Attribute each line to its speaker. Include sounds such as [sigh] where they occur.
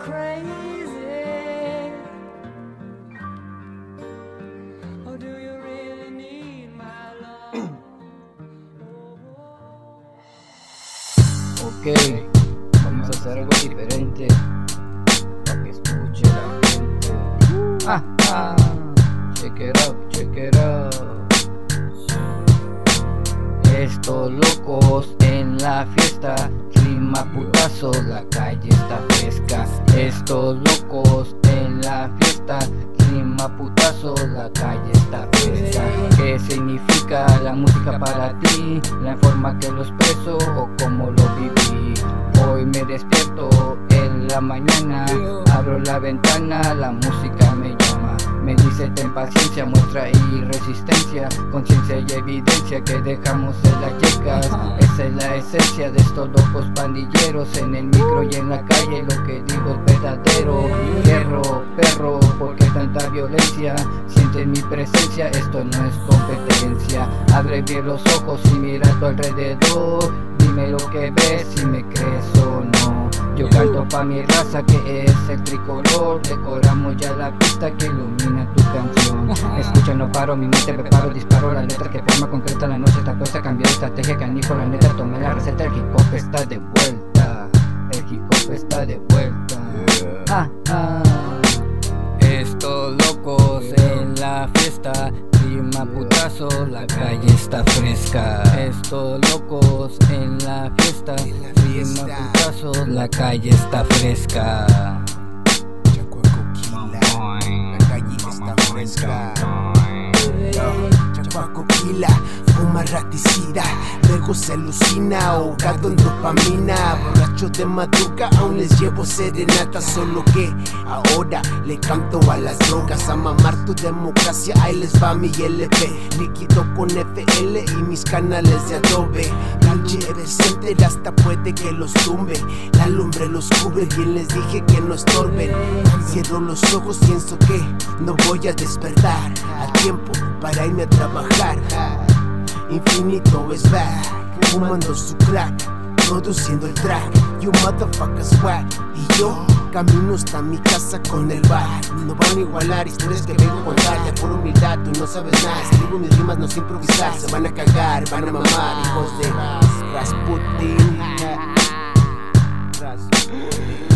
Speaker 1: [clears throat] Ok, vamos a hacer algo diferente. Para que escuche la gente. Ah, ah, check it out, check it out. Estos locos en la fiesta, putazo, la calle está fresca. Estos locos en la fiesta, clima putazo, la calle está fresca. ¿Qué significa la música para ti? La forma que lo expreso o cómo lo viví. Hoy me despierto en la mañana, abro la ventana, la música me llama. Me dice ten paciencia, muestra y resistencia, conciencia y evidencia que dejamos en las yecas. Esa es la esencia de estos locos pandilleros en el micro y en la calle. Lo que digo es verdadero. Perro, perro, porque tanta violencia? Siente mi presencia, esto no es competencia. Abre bien los ojos y mira a tu alrededor. Dime lo que ves, si me crees o no. Yo canto pa' mi raza que es el tricolor. Decoramos ya la pista que ilumina tu canción. [laughs] Escucha, no paro, mi mente preparo, disparo la letra que forma concreta la noche. Está puesta, cambiar estrategia, canijo la neta Tomé la receta, el hip hop está de vuelta. El hip hop está de vuelta. Ah, ah. Estos locos en la fiesta Putazo, la calle está fresca. Estos locos en la fiesta Clima putazo, la calle está fresca.
Speaker 2: La calle está fresca. Chacuacoquila, raticida, luego se alucina, ahogado en dopamina. Borracho de madruga, aún les llevo serenata, solo que ahora le canto a las drogas. A mamar tu democracia, ahí les va mi LP. Líquido con FL y mis canales de adobe. Pinche decente, hasta puede que los tumbe. La lumbre los cubre, bien les dije que no estorben. Cierro los ojos, pienso que no voy a despertar a tiempo para irme a trabajar. Infinito es back, fumando su crack, produciendo el track. You motherfucker swag. Y yo camino hasta mi casa con el bar. No van a igualar historias que vengo a contar. Ya por humildad tú no sabes nada. Escribo mis rimas, no sé improvisar. Se van a cagar, van a mamar, hijos de Rasputin. Ras-